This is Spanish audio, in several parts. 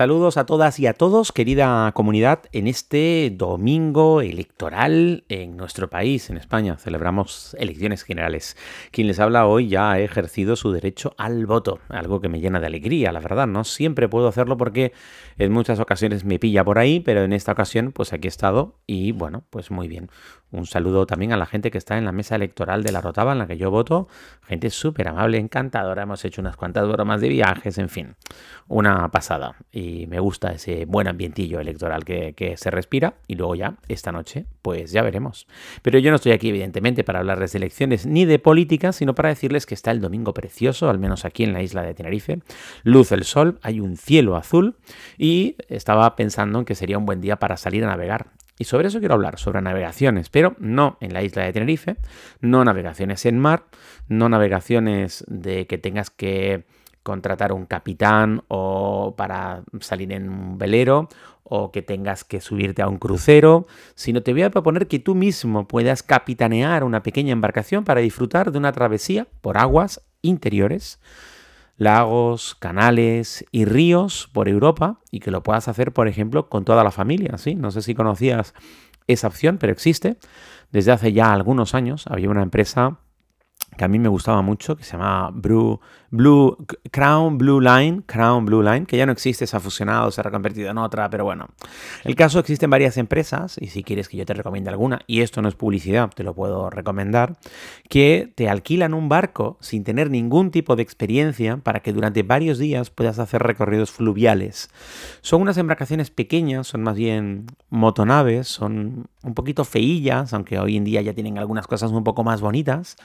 Saludos a todas y a todos, querida comunidad, en este domingo electoral en nuestro país, en España. Celebramos elecciones generales. Quien les habla hoy ya ha ejercido su derecho al voto, algo que me llena de alegría, la verdad. No siempre puedo hacerlo porque en muchas ocasiones me pilla por ahí, pero en esta ocasión pues aquí he estado y bueno, pues muy bien. Un saludo también a la gente que está en la mesa electoral de la Rotava en la que yo voto. Gente súper amable, encantadora. Hemos hecho unas cuantas bromas de viajes, en fin. Una pasada. Y me gusta ese buen ambientillo electoral que, que, se respira. Y luego ya, esta noche, pues ya veremos. Pero yo no estoy aquí, evidentemente, para hablarles de elecciones ni de política, sino para decirles que está el domingo precioso, al menos aquí en la isla de Tenerife. Luz el sol, hay un cielo azul. Y estaba pensando en que sería un buen día para salir a navegar. Y sobre eso quiero hablar, sobre navegaciones, pero no en la isla de Tenerife, no navegaciones en mar, no navegaciones de que tengas que contratar un capitán o para salir en un velero o que tengas que subirte a un crucero, sino te voy a proponer que tú mismo puedas capitanear una pequeña embarcación para disfrutar de una travesía por aguas interiores lagos, canales y ríos por Europa y que lo puedas hacer, por ejemplo, con toda la familia. ¿sí? No sé si conocías esa opción, pero existe. Desde hace ya algunos años había una empresa que a mí me gustaba mucho, que se llama Blue, Blue, Crown Blue Line, Crown Blue Line, que ya no existe, se ha fusionado, se ha reconvertido en otra, pero bueno. El caso existen varias empresas, y si quieres que yo te recomiende alguna, y esto no es publicidad, te lo puedo recomendar, que te alquilan un barco sin tener ningún tipo de experiencia para que durante varios días puedas hacer recorridos fluviales. Son unas embarcaciones pequeñas, son más bien motonaves, son un poquito feillas, aunque hoy en día ya tienen algunas cosas un poco más bonitas.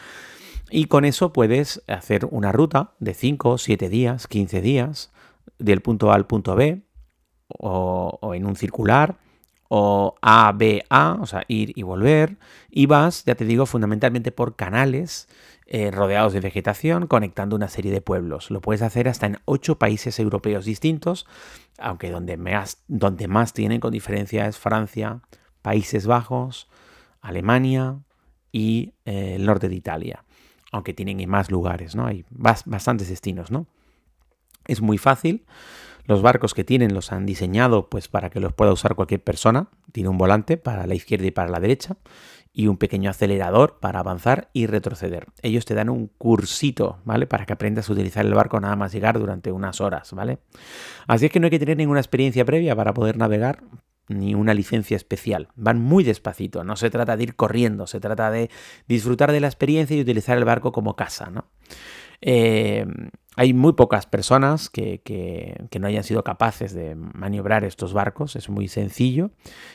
Y con eso puedes hacer una ruta de 5, 7 días, 15 días, del punto A al punto B, o, en un circular, o A, B, A, o sea, ir y volver. Y vas, ya te digo, fundamentalmente por canales eh, rodeados de vegetación, conectando una serie de pueblos. Lo puedes hacer hasta en 8 países europeos distintos, aunque donde más, donde más tienen con diferencia es Francia, Países Bajos, Alemania y eh, el norte de Italia aunque tienen más lugares, ¿no? Hay bastantes destinos, ¿no? Es muy fácil. Los barcos que tienen los han diseñado pues para que los pueda usar cualquier persona. Tiene un volante para la izquierda y para la derecha y un pequeño acelerador para avanzar y retroceder. Ellos te dan un cursito, ¿vale? Para que aprendas a utilizar el barco nada más llegar durante unas horas, ¿vale? Así es que no hay que tener ninguna experiencia previa para poder navegar, ni una licencia especial. Van muy despacito, no se trata de ir corriendo, se trata de disfrutar de la experiencia y utilizar el barco como casa. ¿no? Eh, hay muy pocas personas que, que, no hayan sido capaces de maniobrar estos barcos, es muy sencillo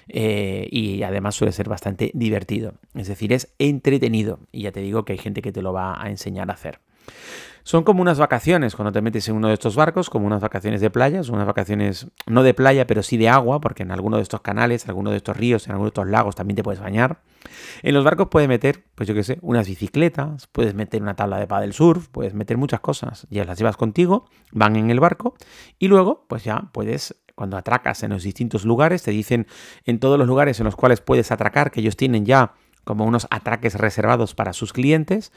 eh, y además suele ser bastante divertido. Es decir, es entretenido y ya te digo que hay gente que te lo va a enseñar a hacer. Son como unas vacaciones cuando te metes en uno de estos barcos, como unas vacaciones de playa, son unas vacaciones no de playa, pero sí de agua, porque en alguno de estos canales, en alguno de estos ríos, en alguno de estos lagos también te puedes bañar. En los barcos puedes meter, pues yo qué sé, unas bicicletas, puedes meter una tabla de paddle surf, puedes meter muchas cosas, ya las llevas contigo, van en el barco y luego pues ya puedes cuando atracas en los distintos lugares, te dicen en todos los lugares en los cuales puedes atracar, que ellos tienen ya como unos atraques reservados para sus clientes,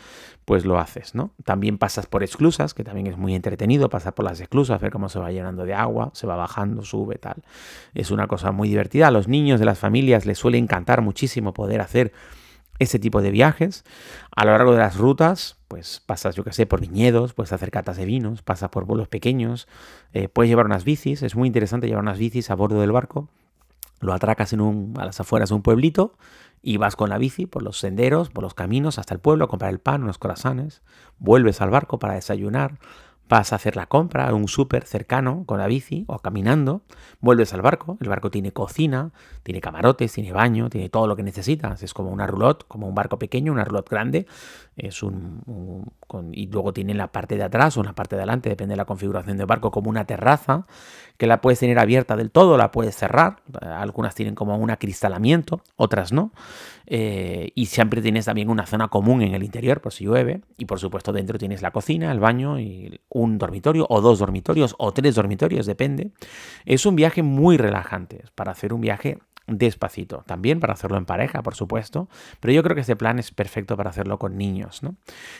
pues lo haces, ¿no? También pasas por esclusas, que también es muy entretenido, pasar por las esclusas, ver cómo se va llenando de agua, se va bajando, sube, tal. Es una cosa muy divertida. A los niños de las familias les suele encantar muchísimo poder hacer ese tipo de viajes. A lo largo de las rutas, pues pasas, yo qué sé, por viñedos, puedes hacer catas de vinos, pasas por vuelos pequeños, eh, puedes llevar unas bicis, es muy interesante llevar unas bicis a bordo del barco, lo atracas en un, a las afueras de un pueblito y vas con la bici por los senderos, por los caminos hasta el pueblo a comprar el pan, unos corazones, vuelves al barco para desayunar, vas a hacer la compra a un súper cercano con la bici o caminando, vuelves al barco, el barco tiene cocina, tiene camarotes, tiene baño, tiene todo lo que necesitas, es como una roulotte, como un barco pequeño, una roulotte grande, es un, y luego tiene la parte de atrás o la parte de adelante, depende de la configuración del barco, como una terraza que la puedes tener abierta del todo, la puedes cerrar. Algunas tienen como un acristalamiento, otras no. Eh, y siempre tienes también una zona común en el interior por si llueve. Y por supuesto dentro tienes la cocina, el baño y un dormitorio o dos dormitorios o tres dormitorios, depende. Es un viaje muy relajante para hacer un viaje despacito. También para hacerlo en pareja, por supuesto, pero yo creo que este plan es perfecto para hacerlo con niños, ¿no?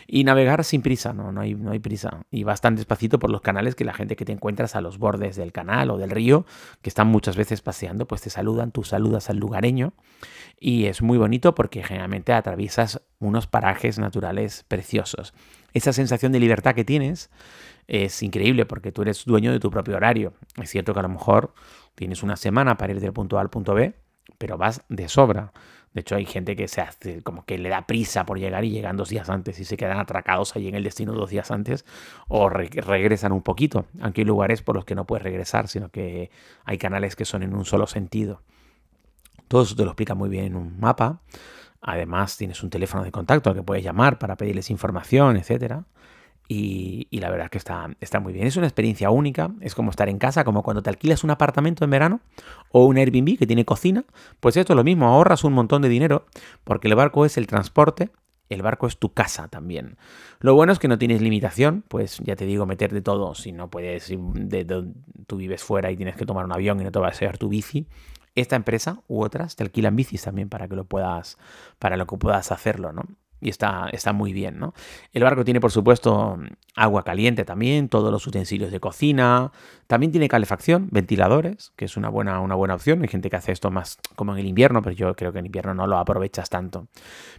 Y navegar sin prisa, ¿no? No hay, no hay prisa. Y bastante despacito por los canales que la gente que te encuentras a los bordes del canal o del río, que están muchas veces paseando, pues te saludan, tú saludas al lugareño. Y es muy bonito porque generalmente atraviesas unos parajes naturales preciosos. Esa sensación de libertad que tienes es increíble porque tú eres dueño de tu propio horario. Es cierto que a lo mejor Tienes una semana para ir del punto A al punto B, pero vas de sobra. De hecho, hay gente que se hace como que le da prisa por llegar y llegan dos días antes y se quedan atracados ahí en el destino dos días antes o regresan un poquito. Aunque hay lugares por los que no puedes regresar, sino que hay canales que son en un solo sentido. Todo eso te lo explica muy bien en un mapa. Además, tienes un teléfono de contacto al que puedes llamar para pedirles información, etcétera. Y, la verdad es que está, está muy bien. Es una experiencia única. Es como estar en casa, como cuando te alquilas un apartamento en verano o un Airbnb que tiene cocina. Pues esto es lo mismo, ahorras un montón de dinero porque el barco es el transporte. El barco es tu casa también. Lo bueno es que no tienes limitación, pues ya te digo, meter de todo. Si no puedes, de, tú vives fuera y tienes que tomar un avión y no te va a ser tu bici, esta empresa u otras te alquilan bicis también para que lo puedas, para lo que puedas hacerlo, ¿no? Y está, está muy bien, ¿no? El barco tiene, por supuesto, agua caliente también, todos los utensilios de cocina, también tiene calefacción, ventiladores, que es una buena, una buena opción. Hay gente que hace esto más como en el invierno, pero yo creo que en invierno no lo aprovechas tanto.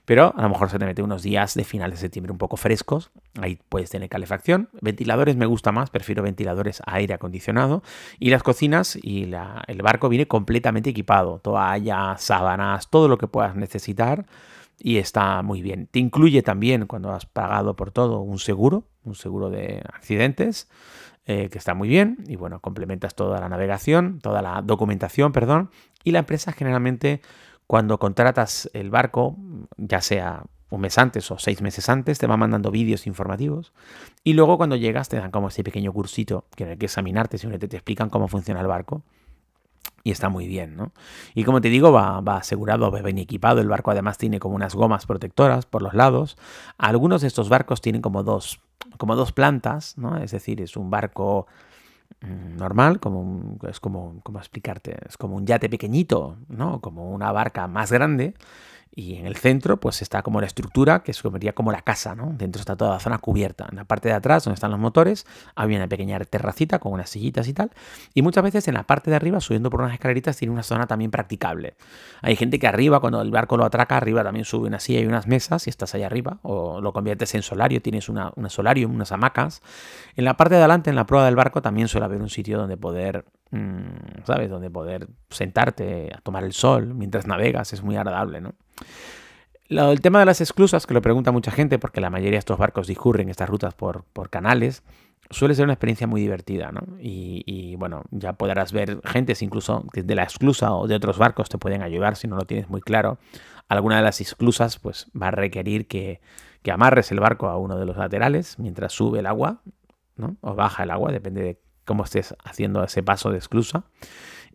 Pero a lo mejor se te mete unos días de final de septiembre un poco frescos, ahí puedes tener calefacción. Ventiladores me gusta más, prefiero ventiladores a aire acondicionado. Y las cocinas y el barco viene completamente equipado, toallas, sábanas, todo lo que puedas necesitar y está muy bien. Te incluye también, cuando has pagado por todo, un seguro, un seguro de accidentes, eh, que está muy bien. Y bueno, complementas toda la navegación, toda la documentación, perdón. Y la empresa generalmente, cuando contratas el barco, ya sea un mes antes o seis meses antes, te va mandando vídeos informativos. Y luego cuando llegas te dan como ese pequeño cursito que hay que examinarte, simplemente te explican cómo funciona el barco y está muy bien, ¿no? Y como te digo, va, va, asegurado, va bien equipado. El barco además tiene como unas gomas protectoras por los lados. Algunos de estos barcos tienen como dos, como dos plantas, ¿no? Es decir, es un barco mm, normal, como es como, ¿cómo explicarte? Es como un yate pequeñito, ¿no? Como una barca más grande y en el centro, pues está como la estructura, que se vería como la casa, ¿no? Dentro está toda la zona cubierta. En la parte de atrás, donde están los motores, había una pequeña terracita con unas sillitas y tal. Y muchas veces en la parte de arriba, subiendo por unas escaleritas, tiene una zona también practicable. Hay gente que arriba, cuando el barco lo atraca, arriba también sube una silla y unas mesas, y estás ahí arriba, o lo conviertes en solario, tienes una, una solarium, unas hamacas. En la parte de adelante, en la proa del barco, también suele haber un sitio donde poder Mm, ¿sabes? Donde poder sentarte a tomar el sol mientras navegas es muy agradable, ¿no? El tema de las esclusas, que lo pregunta mucha gente, porque la mayoría de estos barcos discurren estas rutas por, canales, suele ser una experiencia muy divertida, ¿no? Y, bueno, ya podrás ver gentes incluso de la esclusa o de otros barcos te pueden ayudar si no lo tienes muy claro. Alguna de las esclusas pues va a requerir que, que amarres el barco a uno de los laterales mientras sube el agua, ¿no? O baja el agua, depende de cómo estés haciendo ese paso de esclusa.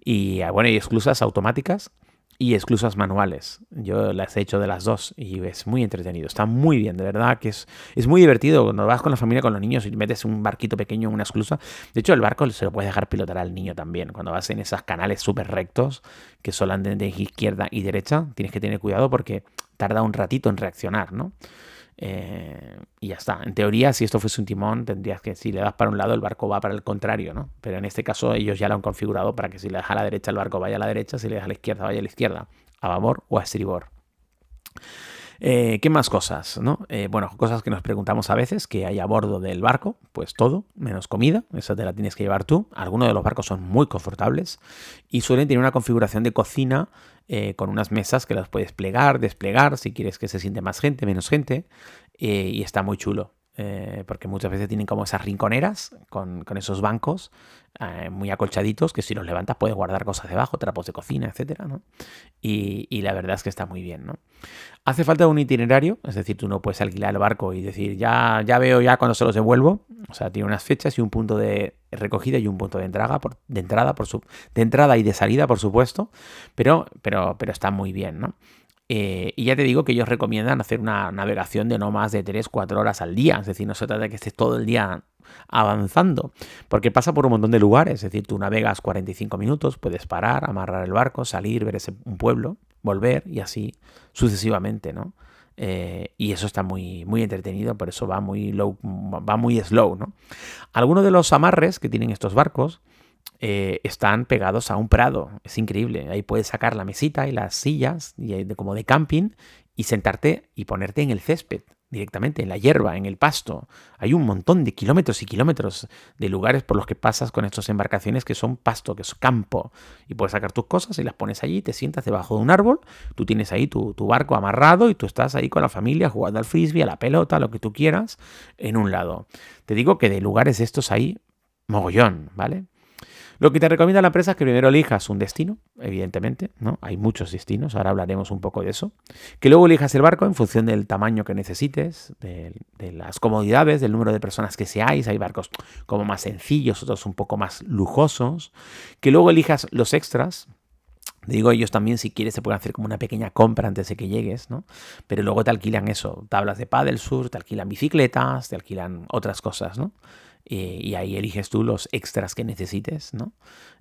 Y ah, bueno, hay esclusas automáticas y esclusas manuales. Yo las he hecho de las dos y es muy entretenido. Está muy bien, de verdad que es, es muy divertido. Cuando vas con la familia, con los niños y metes un barquito pequeño en una esclusa. De hecho, el barco se lo puedes dejar pilotar al niño también. Cuando vas en esos canales súper rectos que solo de izquierda y derecha, tienes que tener cuidado porque tarda un ratito en reaccionar, ¿no? Eh, y ya está. En teoría, si esto fuese un timón, tendrías que, si le das para un lado, el barco va para el contrario, ¿no? Pero en este caso, ellos ya lo han configurado para que si le das a la derecha, el barco vaya a la derecha, si le das a la izquierda, vaya a la izquierda, a babor o a estribor. Eh, ¿Qué más cosas? ¿no? Eh, bueno, cosas que nos preguntamos a veces, que hay a bordo del barco, pues todo, menos comida, esa te la tienes que llevar tú. Algunos de los barcos son muy confortables y suelen tener una configuración de cocina eh, con unas mesas que las puedes plegar, desplegar, si quieres que se siente más gente, menos gente, y está muy chulo. Eh, porque muchas veces tienen como esas rinconeras con, esos bancos eh, muy acolchaditos que si los levantas puedes guardar cosas debajo, trapos de cocina, etcétera, ¿no? y, la verdad es que está muy bien, ¿no? Hace falta un itinerario, es decir, tú no puedes alquilar el barco y decir, ya, ya veo ya cuando se los devuelvo, o sea, tiene unas fechas y un punto de recogida y un punto de entrada, por, de entrada, por su, de entrada y de salida, por supuesto, pero, pero, pero está muy bien, ¿no? Eh, y ya te digo que ellos recomiendan hacer una navegación de no más de 3-4 horas al día. Es decir, no se trata de que estés todo el día avanzando, porque pasa por un montón de lugares. Es decir, tú navegas 45 minutos, puedes parar, amarrar el barco, salir, ver ese, un pueblo, volver y así sucesivamente, ¿no? Eh, y eso está muy, muy entretenido, por eso va muy, low, va muy slow. ¿no? Algunos de los amarres que tienen estos barcos eh, están pegados a un prado. Es increíble. Ahí puedes sacar la mesita y las sillas y como de camping y sentarte y ponerte en el césped directamente, en la hierba, en el pasto. Hay un montón de kilómetros y kilómetros de lugares por los que pasas con estas embarcaciones que son pasto, que es campo. Y puedes sacar tus cosas y las pones allí, te sientas debajo de un árbol, tú tienes ahí tu, tu barco amarrado y tú estás ahí con la familia jugando al frisbee, a la pelota, lo que tú quieras, en un lado. Te digo que de lugares estos hay mogollón, ¿vale? Lo que te recomienda la empresa es que primero elijas un destino, evidentemente, ¿no? Hay muchos destinos, ahora hablaremos un poco de eso. Que luego elijas el barco en función del tamaño que necesites, de, las comodidades, del número de personas que seáis. Hay barcos como más sencillos, otros un poco más lujosos. Que luego elijas los extras, digo, ellos también, si quieres, se pueden hacer como una pequeña compra antes de que llegues, ¿no? Pero luego te alquilan eso, tablas de paddle sur, te alquilan bicicletas, te alquilan otras cosas, ¿no? Eh, y ahí eliges tú los extras que necesites, ¿no?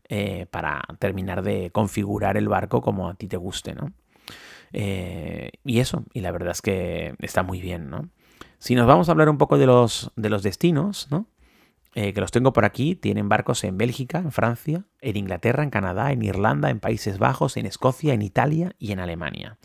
Eh, para terminar de configurar el barco como a ti te guste, ¿no? Eh, y eso, y la verdad es que está muy bien, ¿no? Si nos vamos a hablar un poco de los, de los destinos, ¿no? que los tengo por aquí, tienen barcos en Bélgica, en Francia, en Inglaterra, en Canadá, en Irlanda, en Países Bajos, en Escocia, en Italia y en Alemania.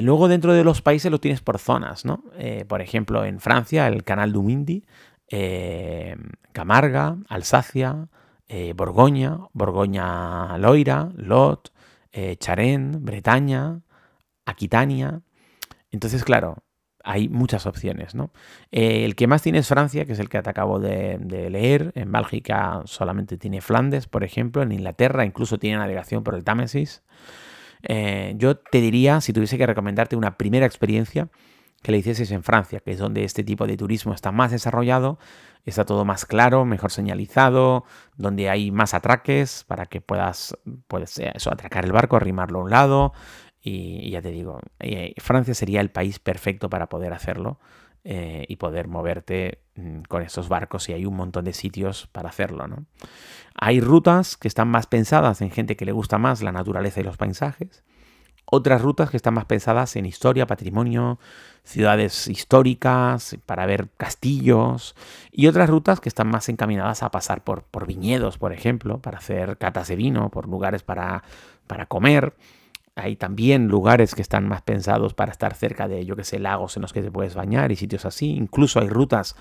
luego dentro de los países lo tienes por zonas, ¿no? por ejemplo, en Francia, el canal du Midi eh, Camarga, Alsacia, eh, Borgoña, Borgoña Loira, Lot, eh, Bretaña, Aquitania. Entonces, claro, hay muchas opciones, ¿no? el que más tiene es Francia, que es el que te acabo de, leer. En Bélgica solamente tiene Flandes, por ejemplo. En Inglaterra incluso tiene navegación por el Támesis. yo te diría, si tuviese que recomendarte una primera experiencia, que le hicieses en Francia, que es donde este tipo de turismo está más desarrollado, está todo más claro, mejor señalizado, donde hay más atraques para que puedas, puedes, eso, atracar el barco, arrimarlo a un lado. Y, ya te digo, eh, Francia sería el país perfecto para poder hacerlo eh, y poder moverte mm, con estos barcos y hay un montón de sitios para hacerlo. ¿no? Hay rutas que están más pensadas en gente que le gusta más la naturaleza y los paisajes otras rutas que están más pensadas en historia, patrimonio, ciudades históricas, para ver castillos, y otras rutas que están más encaminadas a pasar por, viñedos, por ejemplo, para hacer catas de vino, por lugares para, para comer. Hay también lugares que están más pensados para estar cerca de, yo que sé, lagos en los que te puedes bañar y sitios así. Incluso hay rutas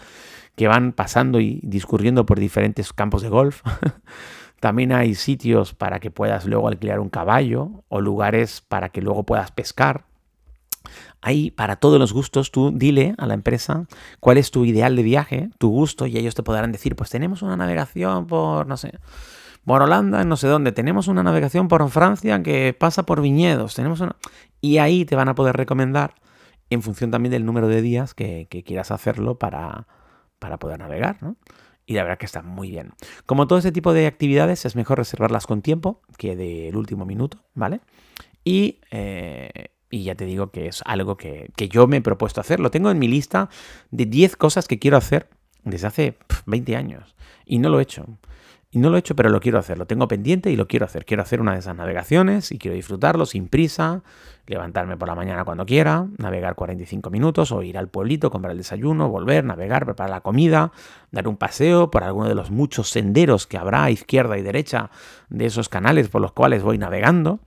que van pasando y discurriendo por diferentes campos de golf. También hay sitios para que puedas luego alquilar un caballo o lugares para que luego puedas pescar. Ahí, para todos los gustos, tú dile a la empresa cuál es tu ideal de viaje, tu gusto, y ellos te podrán decir, pues tenemos una navegación por, no sé, por Holanda, no sé dónde, tenemos una navegación por Francia que pasa por viñedos, tenemos una... Y ahí te van a poder recomendar en función también del número de días que, quieras hacerlo para, para poder navegar, ¿no? Y la verdad que está muy bien. Como todo ese tipo de actividades, es mejor reservarlas con tiempo que del último minuto, ¿vale? Y, eh, y ya te digo que es algo que, que, yo me he propuesto hacer. Lo tengo en mi lista de 10 cosas que quiero hacer desde hace 20 años y no lo he hecho. Y no lo he hecho, pero lo quiero hacer. Lo tengo pendiente y lo quiero hacer. Quiero hacer una de esas navegaciones y quiero disfrutarlo sin prisa, levantarme por la mañana cuando quiera, navegar 45 minutos o ir al pueblito, comprar el desayuno, volver, navegar, preparar la comida, dar un paseo por alguno de los muchos senderos que habrá a izquierda y derecha de esos canales por los cuales voy navegando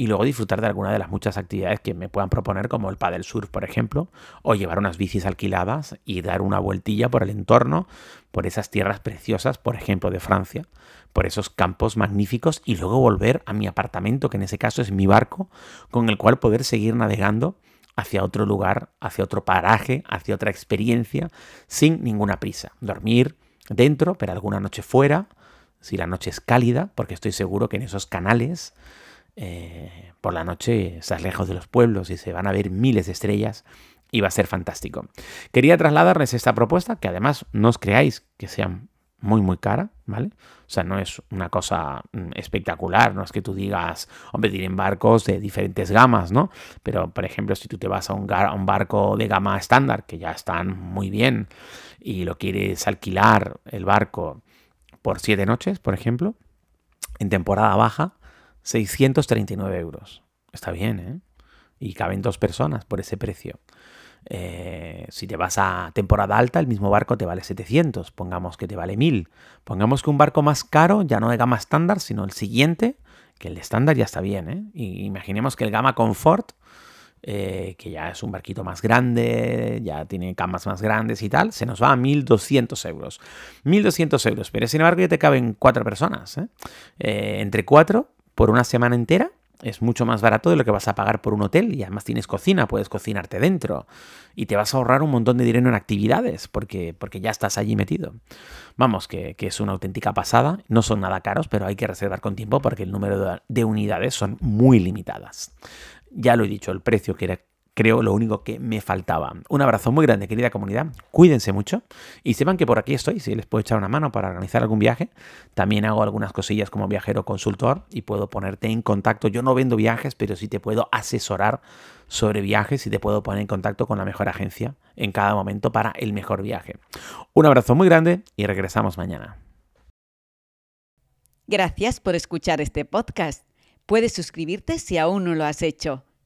y luego disfrutar de alguna de las muchas actividades que me puedan proponer, como el paddle surf, por ejemplo, o llevar unas bicis alquiladas y dar una vueltilla por el entorno, por esas tierras preciosas, por ejemplo, de Francia, por esos campos magníficos y luego volver a mi apartamento, que en ese caso es mi barco, con el cual poder seguir navegando hacia otro lugar, hacia otro paraje, hacia otra experiencia, sin ninguna prisa. Dormir dentro, pero alguna noche fuera, si la noche es cálida, porque estoy seguro que en esos canales eh, por la noche estás lejos de los pueblos y se van a ver miles de estrellas y va a ser fantástico. Quería trasladarles esta propuesta, que además no os creáis que sean muy, muy cara, ¿vale? O sea, no es una cosa mm, espectacular, no es que tú digas, hombre, tienen barcos de diferentes gamas, ¿no? Pero, por ejemplo, si tú te vas a un, a un barco de gama estándar, que ya están muy bien, y lo quieres alquilar el barco por siete noches, por ejemplo, en temporada baja, 639 euros. Está bien, ¿eh? Y caben dos personas por ese precio. Eh, si te vas a temporada alta, el mismo barco te vale 700, pongamos que te vale 1000. Pongamos que un barco más caro, ya no de gama estándar, sino el siguiente, que el de estándar ya está bien. ¿eh? Y imaginemos que el gama confort, eh, que ya es un barquito más grande, ya tiene camas más grandes y tal, se nos va a 1200 euros. 1200 euros, pero sin embargo ya te caben cuatro personas. entre cuatro por una semana entera es mucho más barato de lo que vas a pagar por un hotel y además tienes cocina, puedes cocinarte dentro y te vas a ahorrar un montón de dinero en actividades porque, porque ya estás allí metido. Vamos, que, es una auténtica pasada, no son nada caros, pero hay que reservar con tiempo porque el número de unidades son muy limitadas. Ya lo he dicho, el precio que era creo lo único que me faltaba. Un abrazo muy grande, querida comunidad. Cuídense mucho y sepan que por aquí estoy, si les puedo echar una mano para organizar algún viaje. También hago algunas cosillas como viajero consultor y puedo ponerte en contacto. Yo no vendo viajes, pero sí te puedo asesorar sobre viajes y te puedo poner en contacto con la mejor agencia en cada momento para el mejor viaje. Un abrazo muy grande y regresamos mañana. Gracias por escuchar este podcast. Puedes suscribirte si aún no lo has hecho